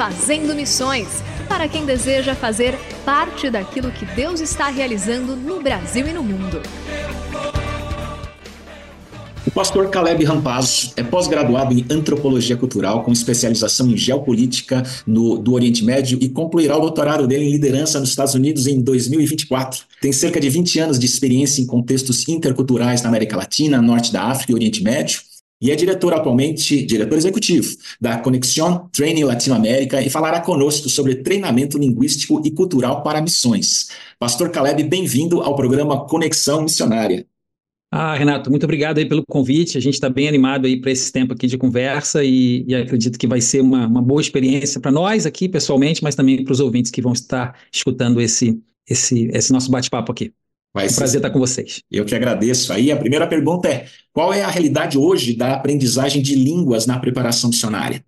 Fazendo Missões para quem deseja fazer parte daquilo que Deus está realizando no Brasil e no mundo. O pastor Caleb Rampazzo é pós-graduado em Antropologia Cultural com especialização em Geopolítica no, do Oriente Médio e concluirá o doutorado dele em Liderança nos Estados Unidos em 2024. Tem cerca de 20 anos de experiência em contextos interculturais na América Latina, Norte da África e Oriente Médio e é diretor atualmente, diretor executivo da Conexão Training Latinoamérica e falará conosco sobre treinamento linguístico e cultural para missões. Pastor Caleb, bem-vindo ao programa Conexão Missionária. Ah, Renato, muito obrigado aí pelo convite. A gente está bem animado aí para esse tempo aqui de conversa e, e acredito que vai ser uma, uma boa experiência para nós aqui pessoalmente, mas também para os ouvintes que vão estar escutando esse, esse, esse nosso bate-papo aqui. Vai um prazer estar com vocês. Eu que agradeço. Aí a primeira pergunta é: qual é a realidade hoje da aprendizagem de línguas na preparação dicionária?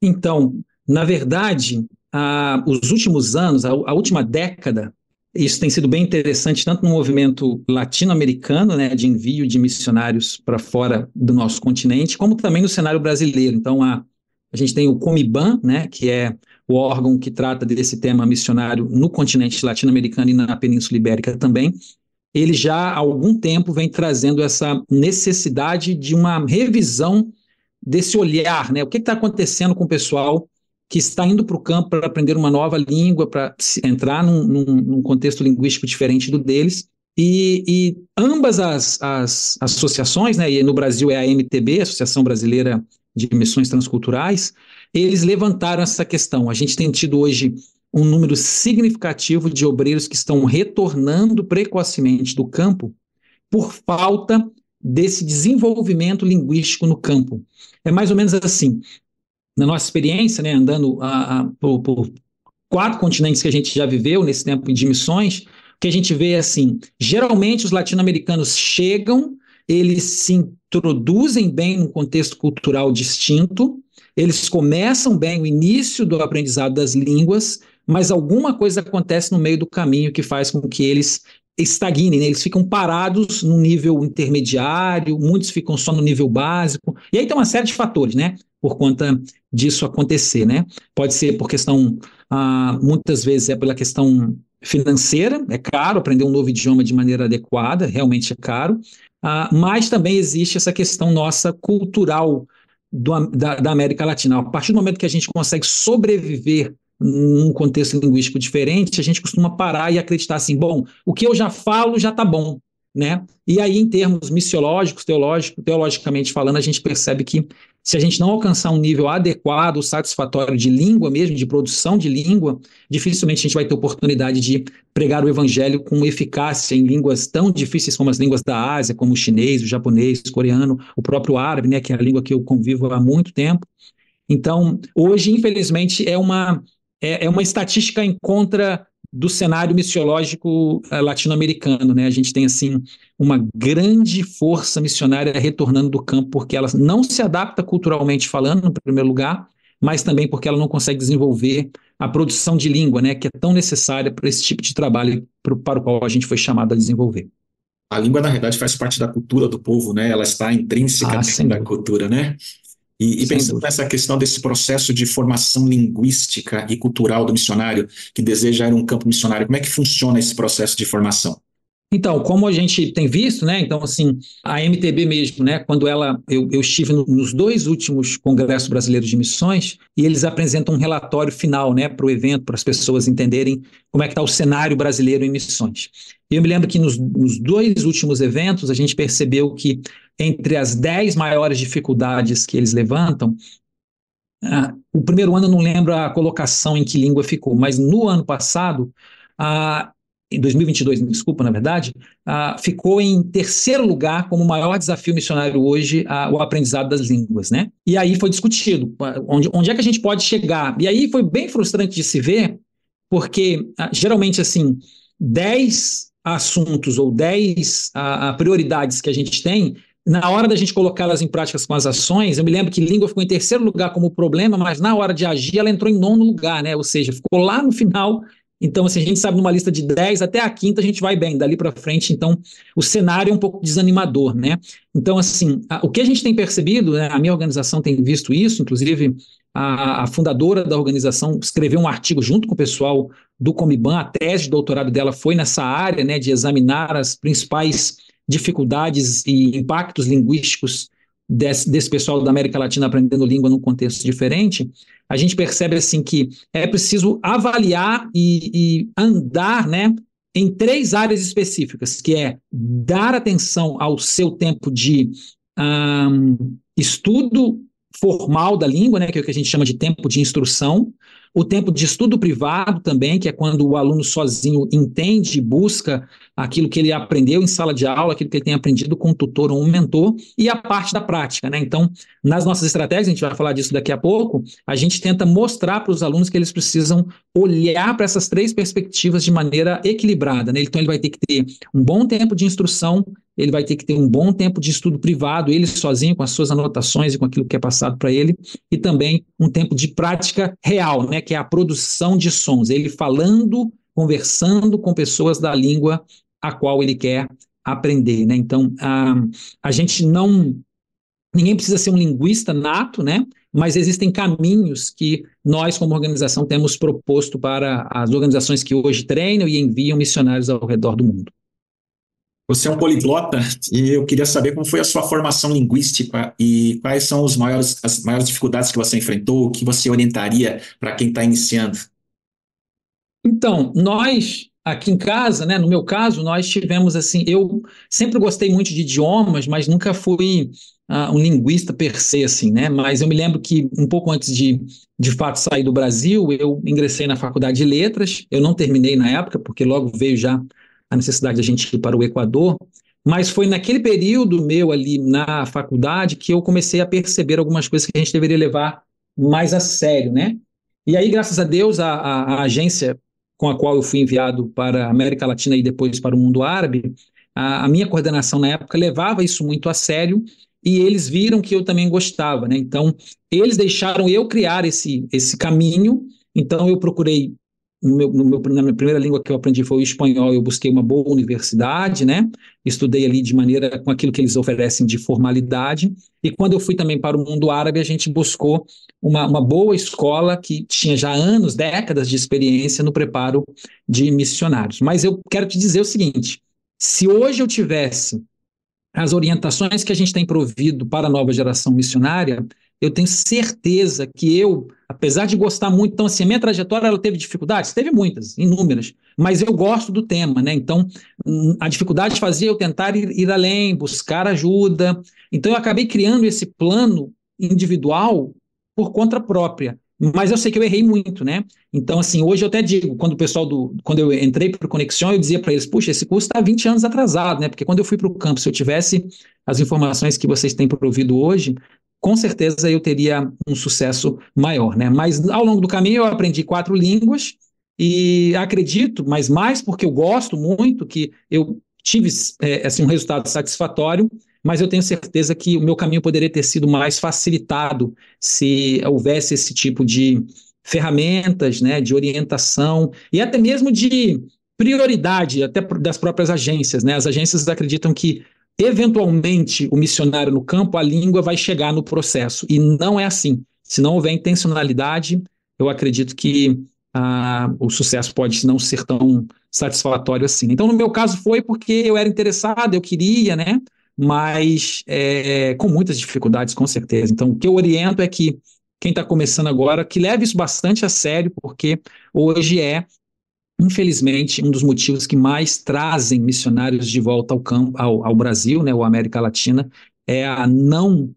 Então, na verdade, a, os últimos anos, a, a, última década, isso tem sido bem interessante, tanto no movimento latino-americano, né, de envio de missionários para fora do nosso continente, como também no cenário brasileiro. Então, a, a gente tem o Comiban, né, que é o órgão que trata desse tema missionário no continente latino-americano e na Península Ibérica também, ele já há algum tempo vem trazendo essa necessidade de uma revisão desse olhar, né? O que está acontecendo com o pessoal que está indo para o campo para aprender uma nova língua, para entrar num, num, num, contexto linguístico diferente do deles. E, e ambas as, as, associações, né, e no Brasil é a MTB, Associação Brasileira de Missões Transculturais, eles levantaram essa questão. A gente tem tido hoje um número significativo de obreiros que estão retornando precocemente do campo por falta desse desenvolvimento linguístico no campo. É mais ou menos assim. Na nossa experiência, né, andando a, a, por, por quatro continentes que a gente já viveu nesse tempo de missões, o que a gente vê é assim: geralmente os latino-americanos chegam, eles se introduzem bem num contexto cultural distinto, eles começam bem o início do aprendizado das línguas, mas alguma coisa acontece no meio do caminho que faz com que eles estagnem, né? eles ficam parados no nível intermediário, muitos ficam só no nível básico, e aí tem uma série de fatores, né, por conta disso acontecer, né? Pode ser por questão, ah, muitas vezes é pela questão financeira, é caro aprender um novo idioma de maneira adequada, realmente é caro, ah, mas também existe essa questão nossa cultural, do, da, da, América Latina. A partir do momento que a gente consegue sobreviver num contexto linguístico diferente, a gente costuma parar e acreditar assim, bom, o que eu já falo já está bom, né? E aí, em termos missiológicos, teológicos, teologicamente falando, a gente percebe que se a gente não alcançar um nível adequado, satisfatório de língua mesmo, de produção de língua, dificilmente a gente vai ter oportunidade de pregar o evangelho com eficácia em línguas tão difíceis como as línguas da Ásia, como o chinês, o japonês, o coreano, o próprio árabe, né, que é a língua que eu convivo há muito tempo. Então, hoje, infelizmente, é uma, é, é uma estatística em contra do cenário missiológico eh, latino-americano, né? A gente tem assim uma grande força missionária retornando do campo porque ela não se adapta culturalmente falando, no primeiro lugar, mas também porque ela não consegue desenvolver a produção de língua, né, que é tão necessária para esse tipo de trabalho pro, para o qual a gente foi chamado a desenvolver. A língua, na verdade, faz parte da cultura do povo, né? Ela está intrínseca ah, da cultura, né? E, e pensando dúvida. nessa questão desse processo de formação linguística e cultural do missionário que deseja ir um campo missionário, como é que funciona esse processo de formação? Então, como a gente tem visto, né? Então, assim, a MTB mesmo, né? Quando ela, eu, eu estive no, nos dois últimos congressos brasileiros de missões e eles apresentam um relatório final, né, para o evento, para as pessoas entenderem como é que está o cenário brasileiro em missões. E eu me lembro que nos, nos dois últimos eventos a gente percebeu que entre as dez maiores dificuldades que eles levantam, ah, o primeiro ano eu não lembro a colocação em que língua ficou, mas no ano passado, ah, em 2022, desculpa, na verdade, ficou em terceiro lugar como maior desafio missionário hoje o aprendizado das línguas, né? E aí foi discutido onde, onde é que a gente pode chegar. E aí foi bem frustrante de se ver, porque uh, geralmente assim, 10 assuntos ou 10 prioridades que a gente tem, na hora da gente colocá-las em práticas com as ações, eu me lembro que língua ficou em terceiro lugar como problema, mas na hora de agir ela entrou em nono lugar, né? Ou seja, ficou lá no final então, assim, a gente sabe numa lista de 10 até a quinta a gente vai bem, dali para frente, então o cenário é um pouco desanimador, né? Então, assim, a, o que a gente tem percebido, né, a minha organização tem visto isso, inclusive a, a, fundadora da organização escreveu um artigo junto com o pessoal do Comiban, a tese de doutorado dela foi nessa área, né, de examinar as principais dificuldades e impactos linguísticos desse, desse pessoal da América Latina aprendendo língua num contexto diferente, a gente percebe assim que é preciso avaliar e, e andar, né, em três áreas específicas, que é dar atenção ao seu tempo de um, estudo formal da língua, né, que é o que a gente chama de tempo de instrução, o tempo de estudo privado também, que é quando o aluno sozinho entende e busca aquilo que ele aprendeu em sala de aula, aquilo que ele tem aprendido com um tutor ou um mentor, e a parte da prática, né? Então, nas nossas estratégias, a gente vai falar disso daqui a pouco, a gente tenta mostrar para os alunos que eles precisam olhar para essas três perspectivas de maneira equilibrada, né? Então, ele vai ter que ter um bom tempo de instrução, ele vai ter que ter um bom tempo de estudo privado, ele sozinho, com as suas anotações e com aquilo que é passado para ele, e também um tempo de prática real, né, que é a produção de sons, ele falando, conversando com pessoas da língua a qual ele quer aprender, né? Então, a, a gente não ninguém precisa ser um linguista nato, né? Mas existem caminhos que nós, como organização, temos proposto para as organizações que hoje treinam e enviam missionários ao redor do mundo. Você é um poliglota e eu queria saber como foi a sua formação linguística e quais são os maiores, as maiores dificuldades que você enfrentou, o que você orientaria para quem está iniciando. Então, nós aqui em casa, né, no meu caso, nós tivemos assim, eu sempre gostei muito de idiomas, mas nunca fui uh, um linguista per se, assim, né? Mas eu me lembro que um pouco antes de, de fato sair do Brasil, eu ingressei na faculdade de letras. Eu não terminei na época, porque logo veio já a necessidade de a gente ir para o Equador, mas foi naquele período meu ali na faculdade que eu comecei a perceber algumas coisas que a gente deveria levar mais a sério, né? E aí, graças a Deus, a, a, a agência com a qual eu fui enviado para a América Latina e depois para o mundo árabe, a, a minha coordenação na época levava isso muito a sério e eles viram que eu também gostava, né? Então, eles deixaram eu criar esse, esse caminho. Então, eu procurei no meu, no meu, na minha primeira língua que eu aprendi foi o espanhol, eu busquei uma boa universidade, né? Estudei ali de maneira com aquilo que eles oferecem de formalidade. E quando eu fui também para o mundo árabe, a gente buscou uma, uma boa escola que tinha já anos, décadas de experiência no preparo de missionários. Mas eu quero te dizer o seguinte: se hoje eu tivesse as orientações que a gente tem provido para a nova geração missionária, eu tenho certeza que eu, apesar de gostar muito, então assim, a minha trajetória ela teve dificuldades? Teve muitas, inúmeras, mas eu gosto do tema, né? Então, hum, a dificuldade fazia eu tentar ir, ir além, buscar ajuda. Então, eu acabei criando esse plano individual por conta própria. Mas eu sei que eu errei muito, né? Então, assim, hoje eu até digo, quando o pessoal do. Quando eu entrei para o Conexão, eu dizia para eles, puxa, esse curso está 20 anos atrasado, né? Porque quando eu fui para o campo, se eu tivesse as informações que vocês têm provido hoje, com certeza eu teria um sucesso maior, né? Mas ao longo do caminho eu aprendi quatro línguas e acredito, mas mais porque eu gosto muito, que eu tive é, assim, um resultado satisfatório, mas eu tenho certeza que o meu caminho poderia ter sido mais facilitado se houvesse esse tipo de, ferramentas né, de orientação e até mesmo de prioridade até das próprias agências. Né? As agências acreditam que, eventualmente, o missionário no campo, a língua vai chegar no processo. E não é assim. Se não houver intencionalidade, eu acredito que ah, o sucesso pode não ser tão satisfatório assim. Então, no meu caso, foi porque eu era interessado, eu queria, né? Mas é, com muitas dificuldades, com certeza. Então, o que eu oriento é que quem está começando agora, que leve isso bastante a sério, porque hoje é, infelizmente, um dos motivos que mais trazem missionários de volta ao campo, ao, ao Brasil, né, ou América Latina, é a não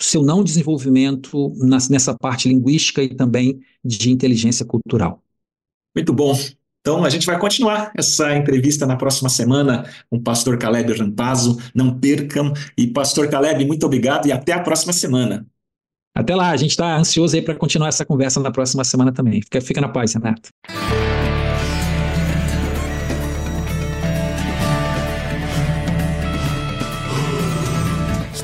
seu não desenvolvimento nessa parte linguística e também de inteligência cultural. Muito bom. Então, a gente vai continuar essa entrevista na próxima semana com o pastor Caleb Rampazzo. Não percam. E, pastor Caleb, muito obrigado e até a próxima semana. Até lá, a gente está ansioso aí para continuar essa conversa na próxima semana também. Fica, fica na paz, Renato.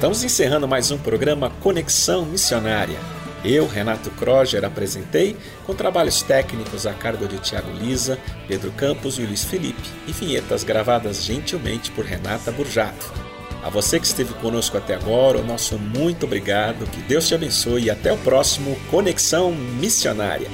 Estamos encerrando mais um programa Conexão Missionária. Eu, Renato Kroger, apresentei com trabalhos técnicos a cargo de Tiago Lisa, Pedro Campos e Luiz Felipe, e vinhetas gravadas gentilmente por Renata Burjato. A você que esteve conosco até agora, o nosso muito obrigado, que Deus te abençoe e até o próximo Conexão Missionária.